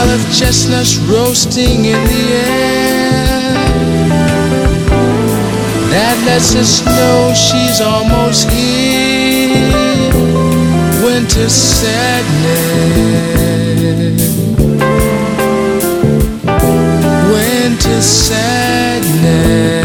Smell of chestnuts roasting in the air. That lets us know she's almost here. Winter sadness. Winter sadness.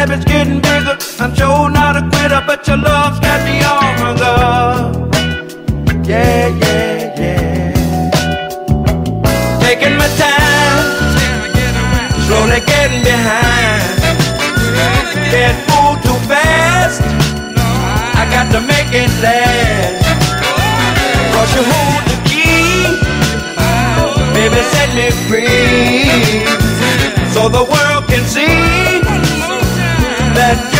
habit's getting bigger. I'm sure not a quitter, but your love's got me all hung up. Yeah, yeah, yeah. Taking my time, slowly getting behind. Can't move too fast. I got to make it last. Cause you hold the key, baby, set me free, so the world can see. 날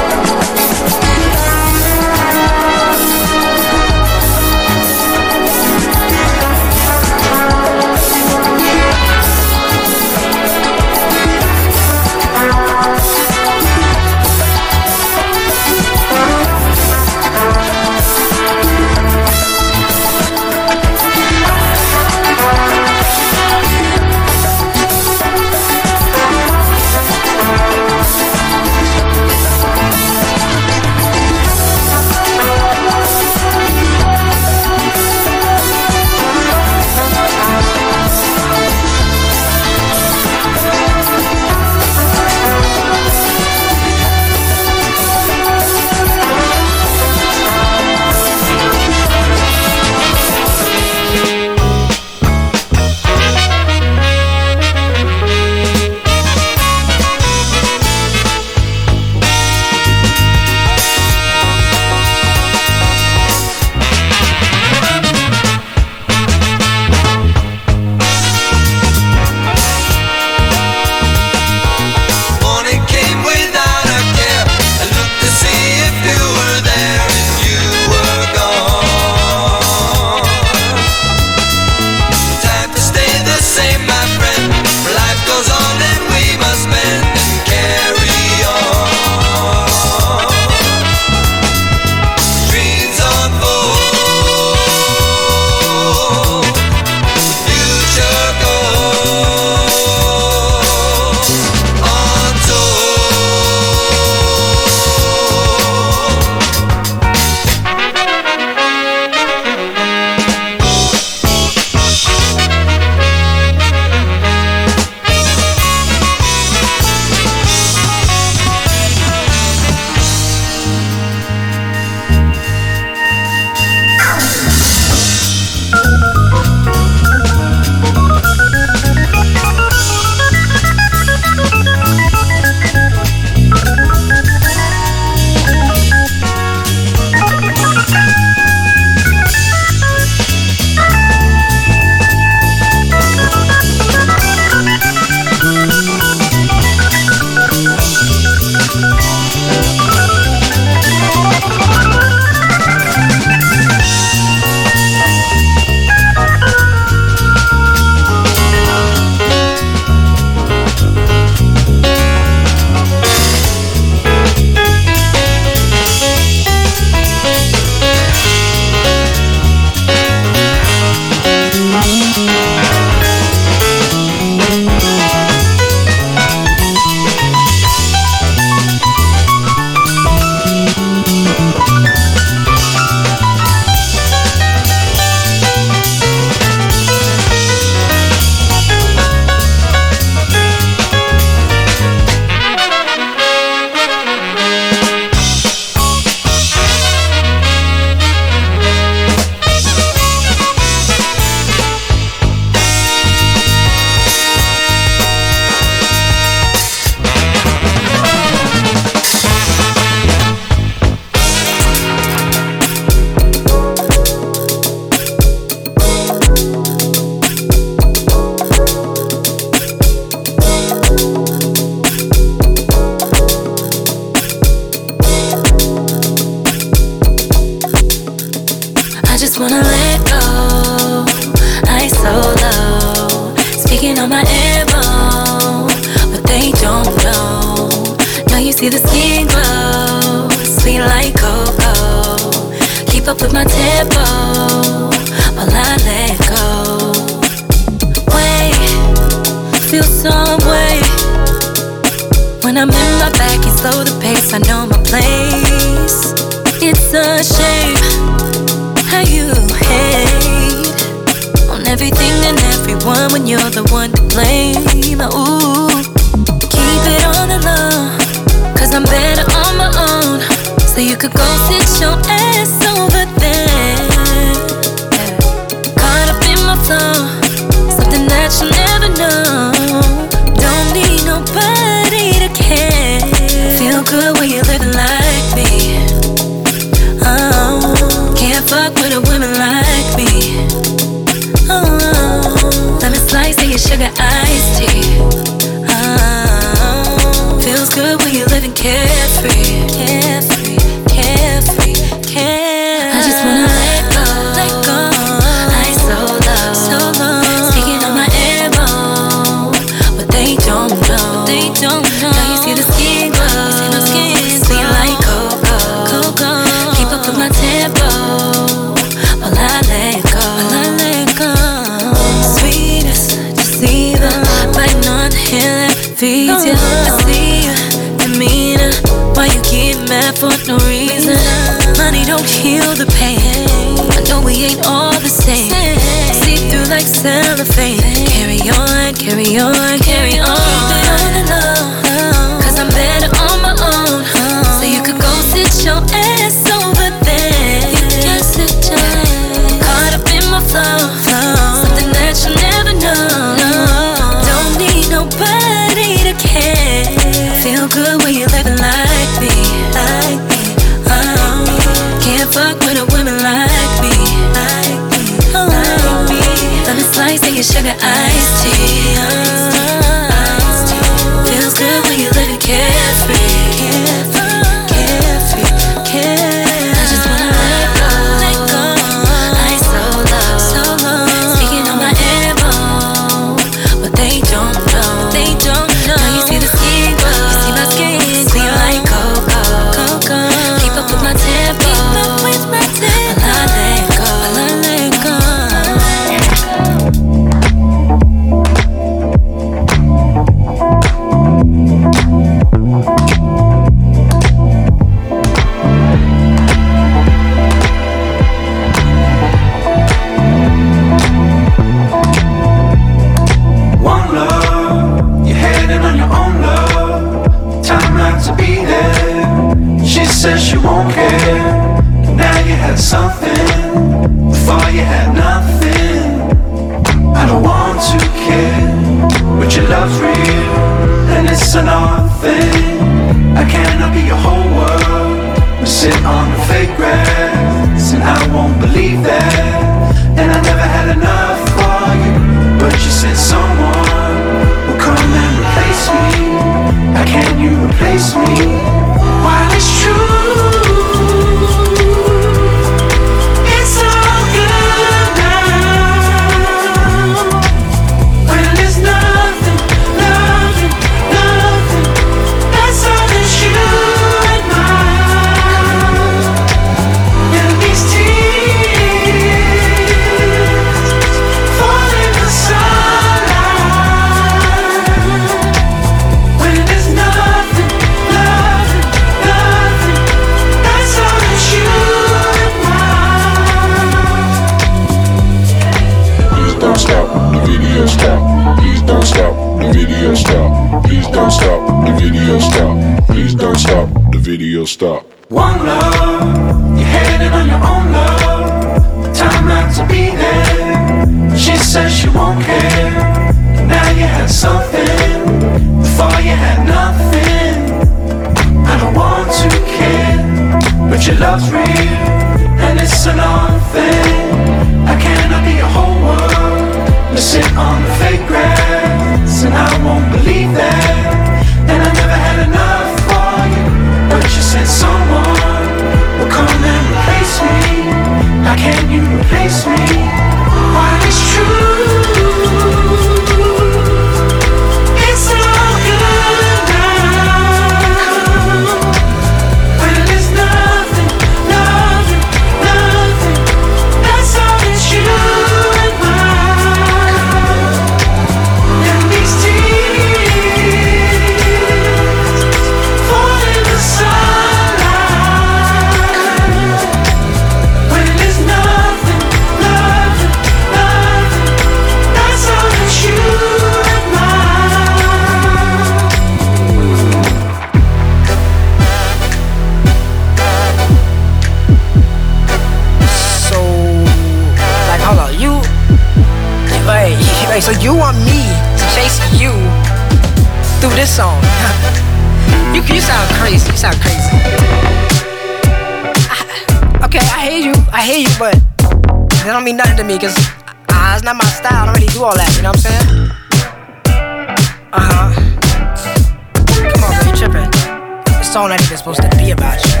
song that is supposed to be about you.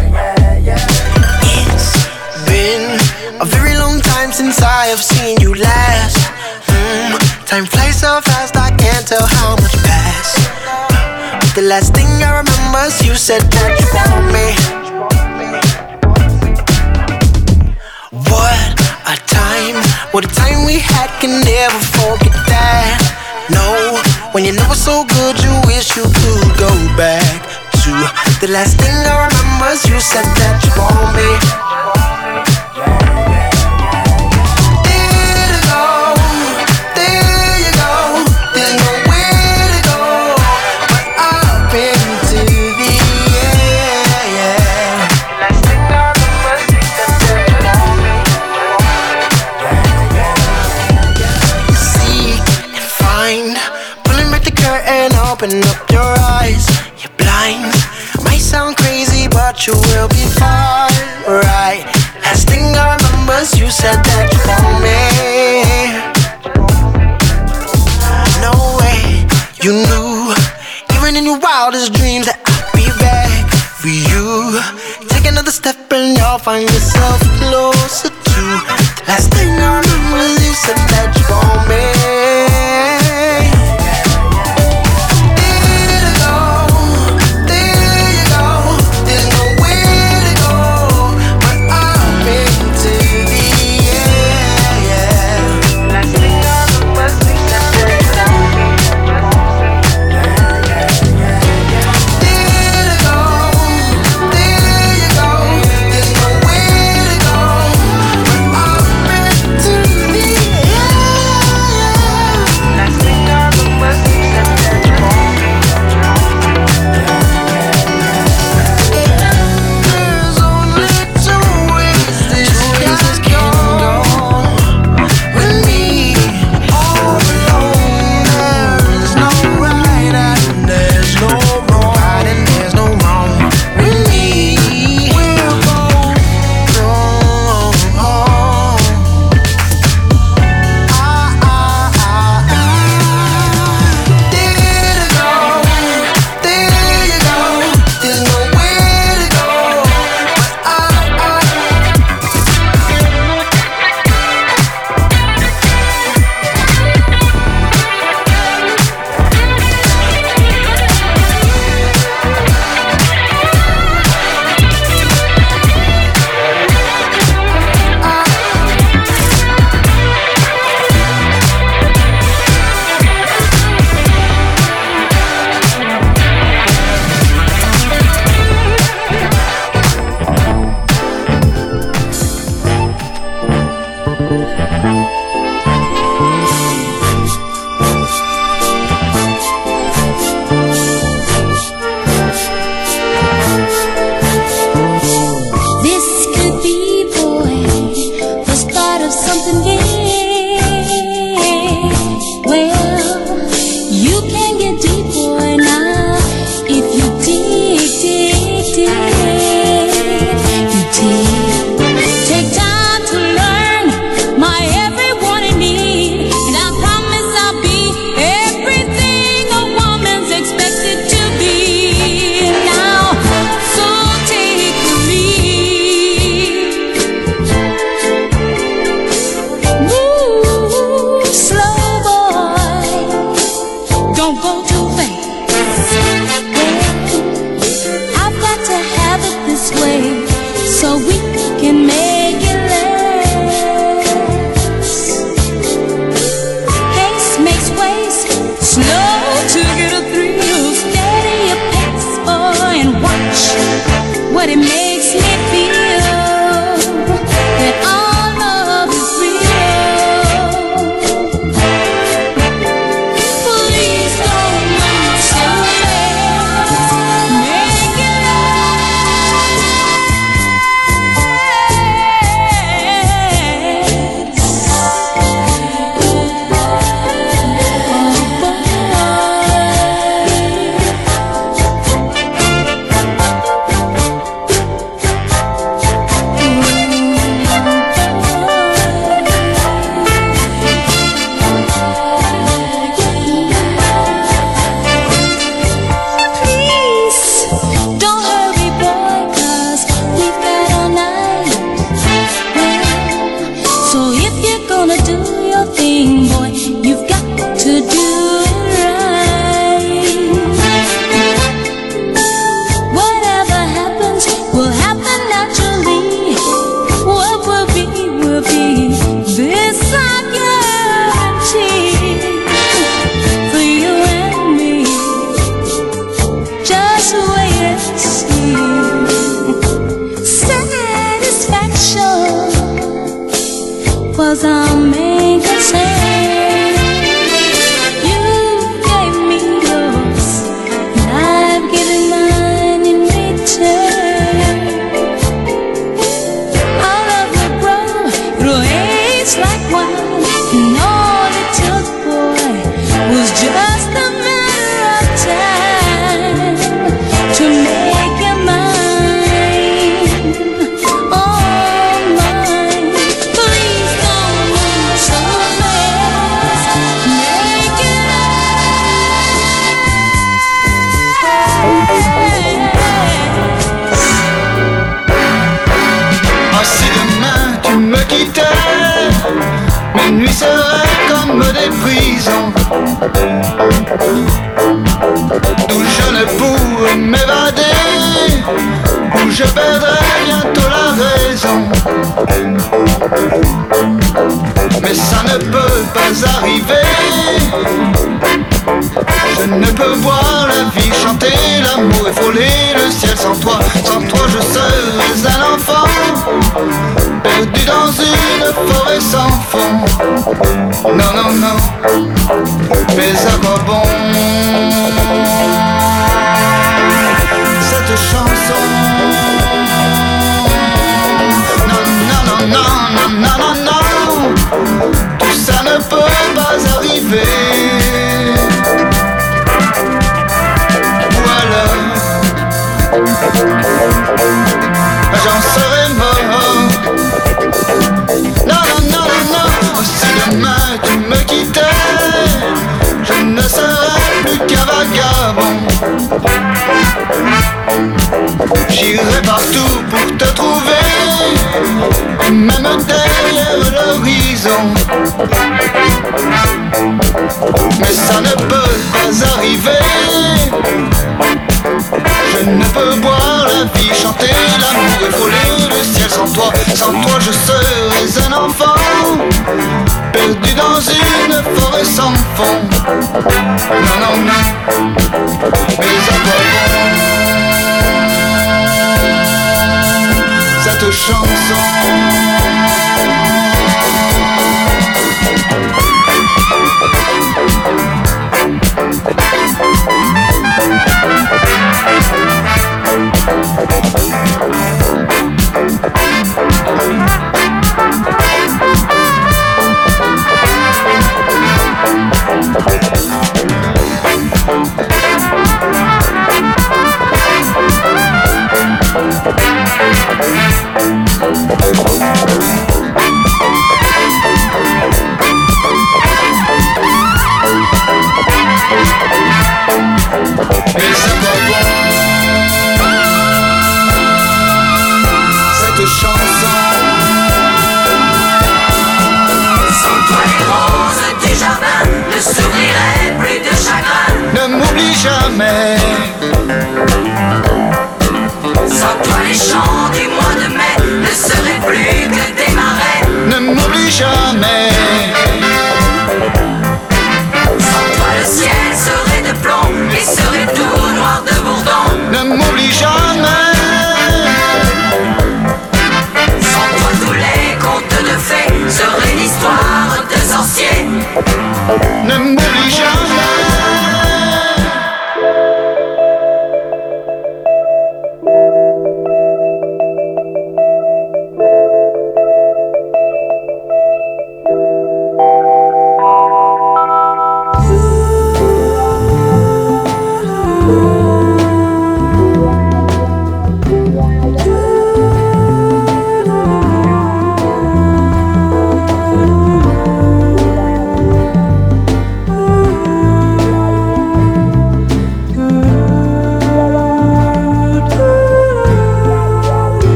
It's been a very long time since I have seen you last. Mm, time flies so fast, I can't tell how much passed. The last thing I remember is you said that you want me. What a time, what a time we had, can never forget that. No, when you know it's so good, you wish you could go back you. The last thing I remember is you said that you want me. find yourself. Sans toi je serais un enfant Perdu dans une forêt sans fond. Non, non, non. Mais à quoi Cette chanson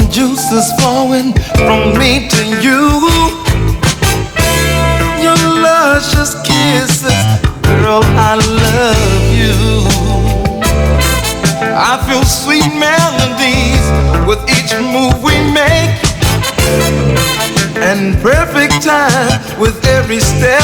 juice juices flowing from me to you. Your luscious kisses, girl, I love you. I feel sweet melodies with each move we make, and perfect time with every step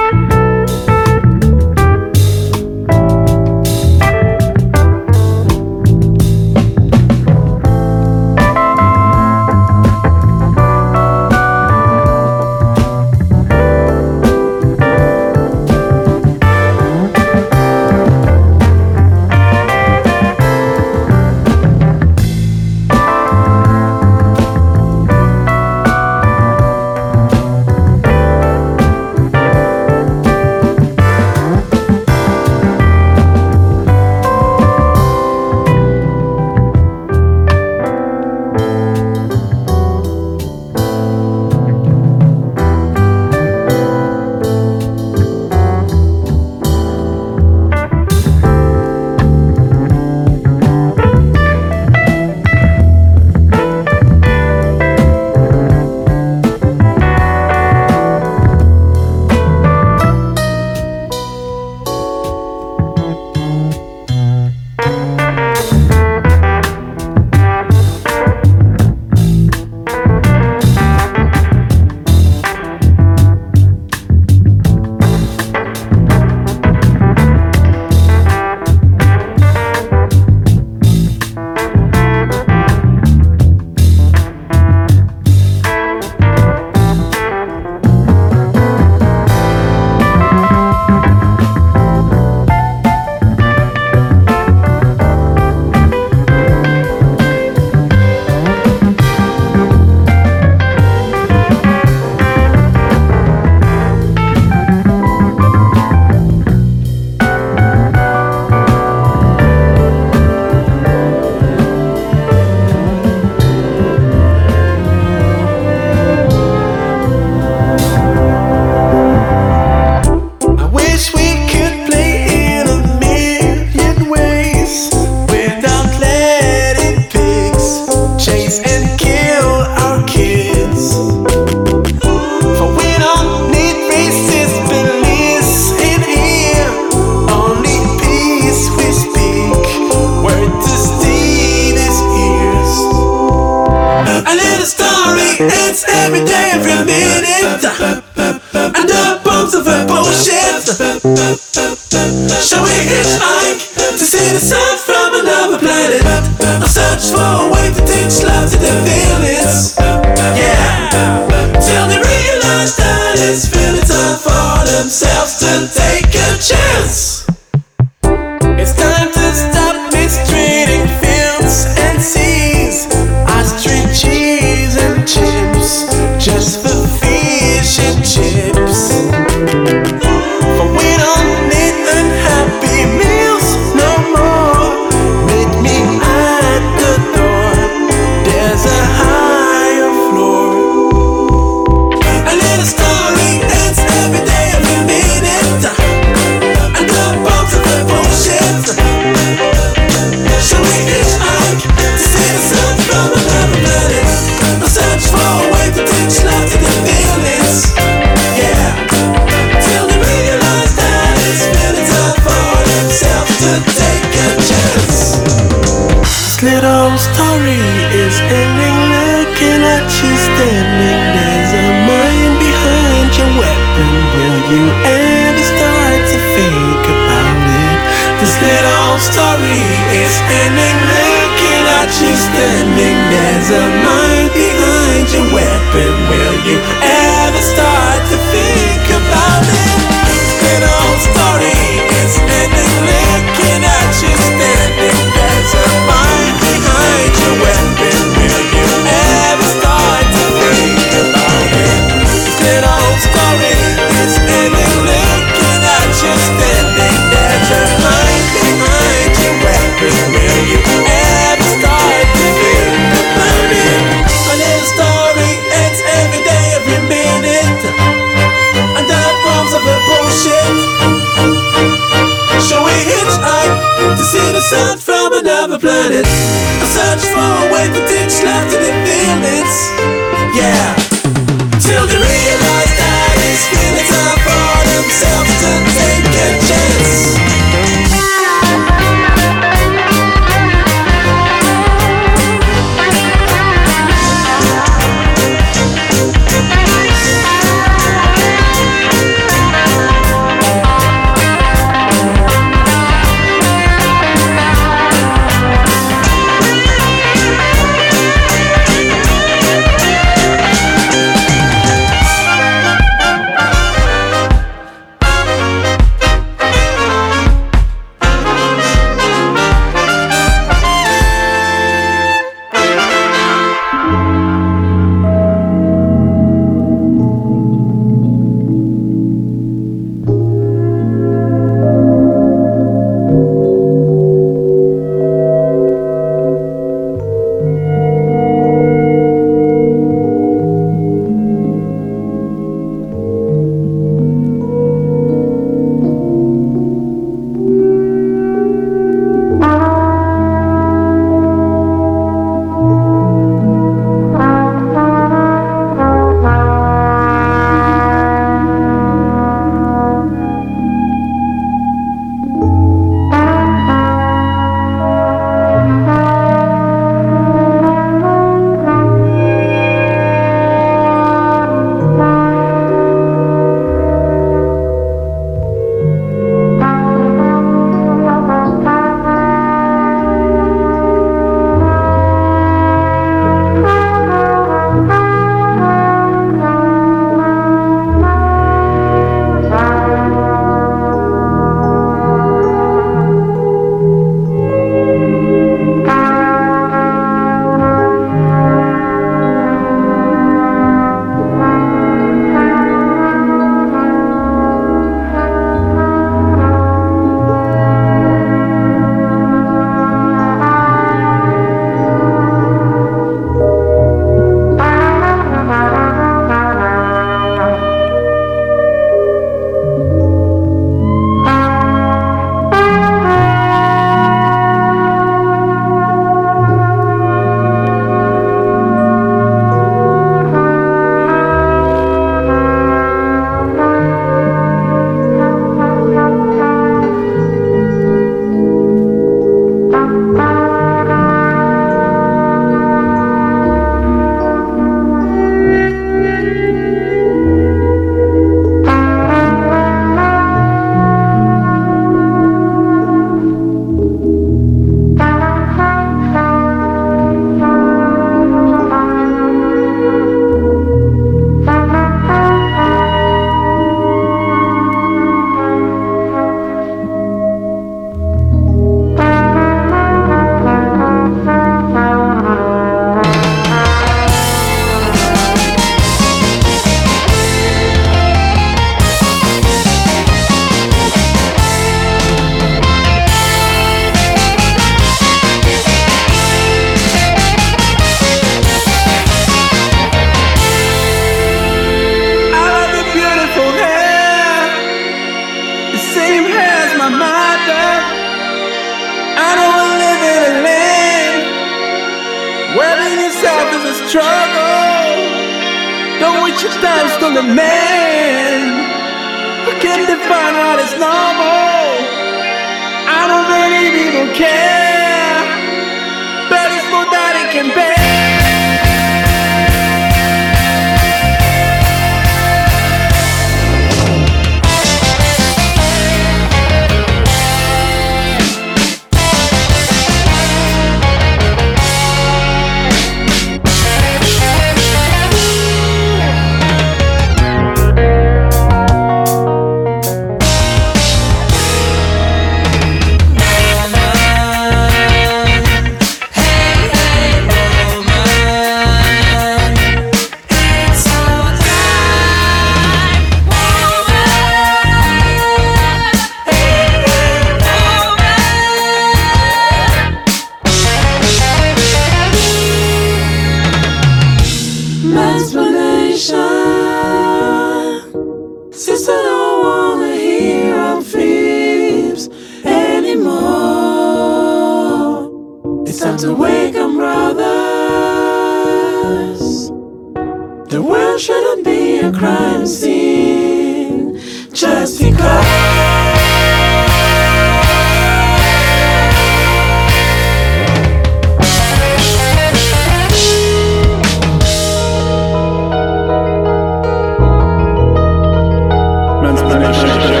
Sure, sure.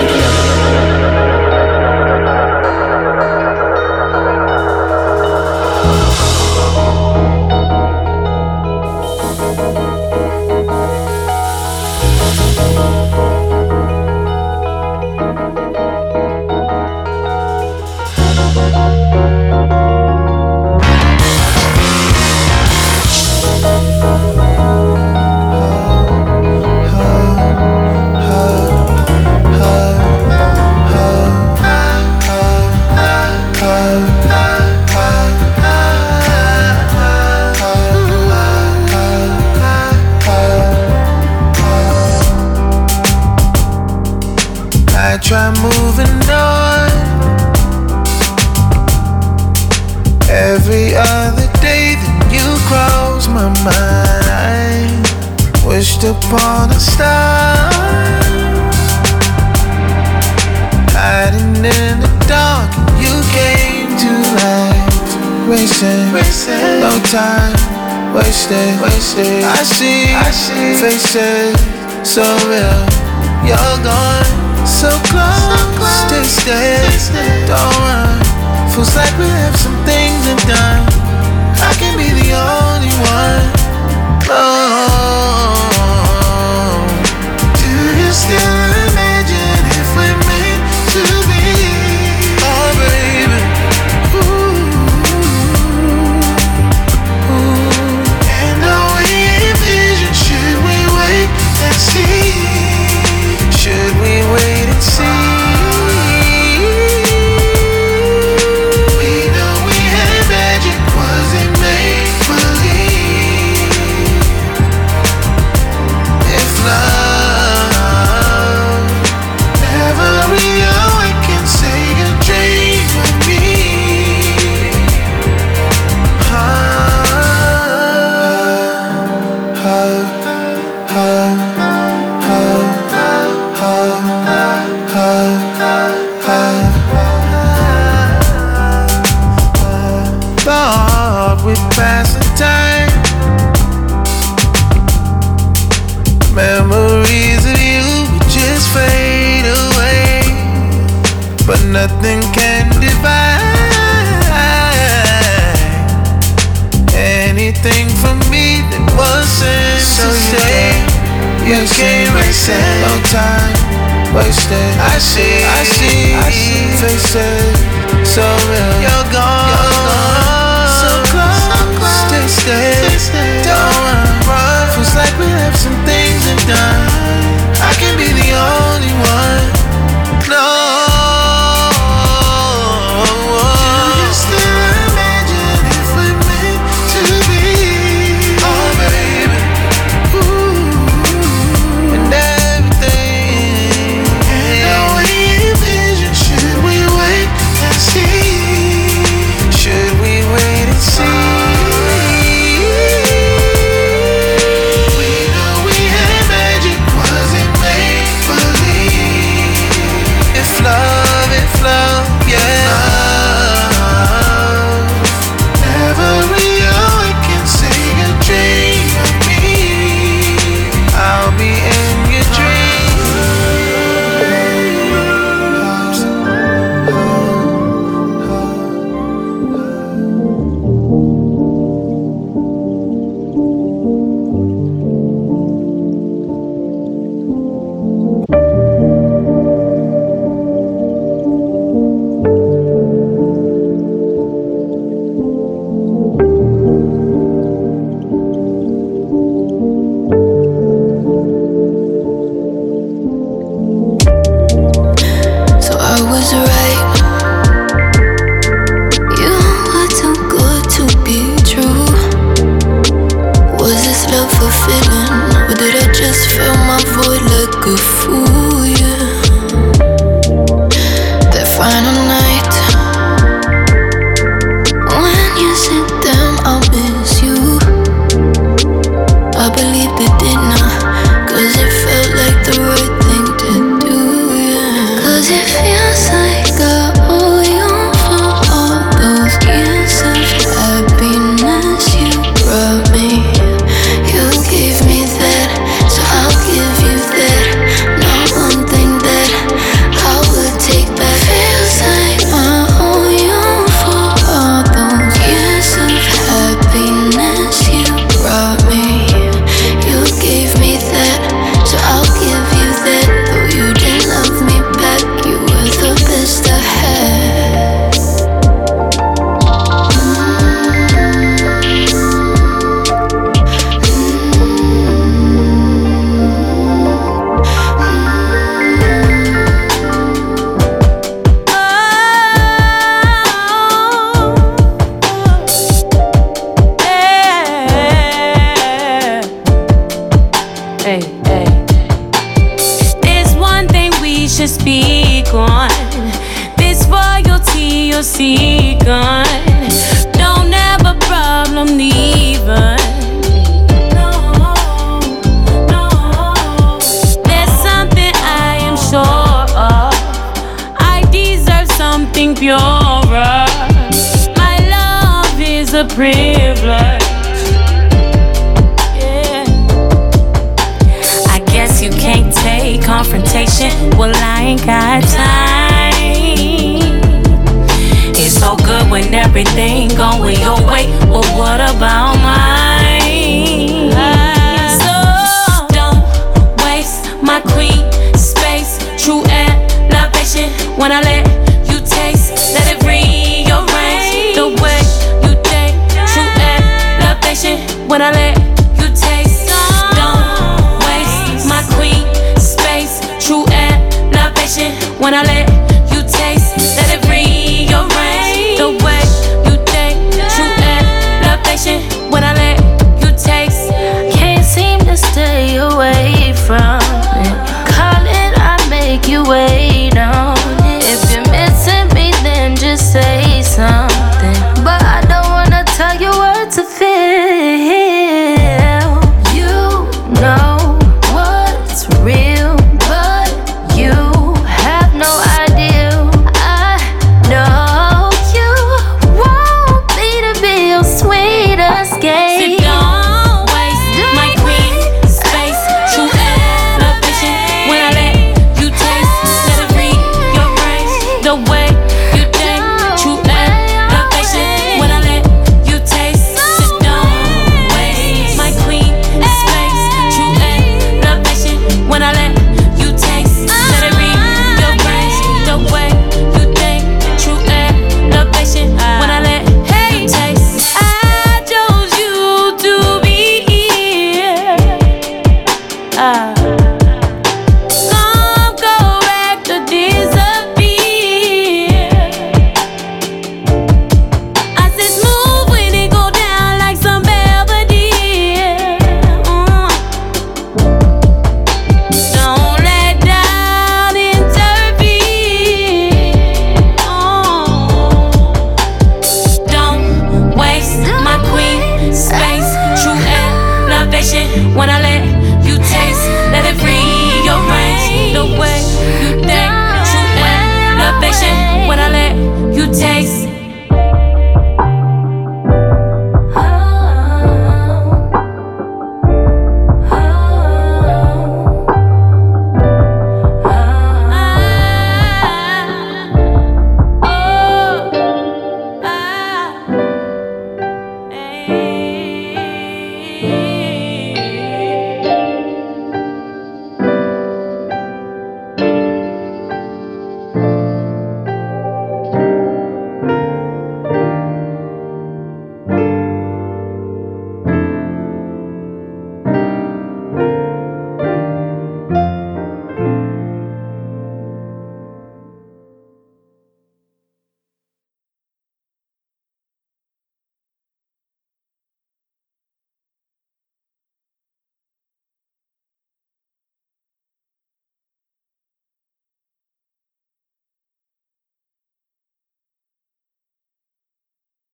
nothing can divide anything from me that wasn't so today. You came and said, No time wasted. I see, I see, I see faces so real. You're gone, you're gone. so close, so close. Stay, stay, stay. Don't run. Feels like we have some things in done.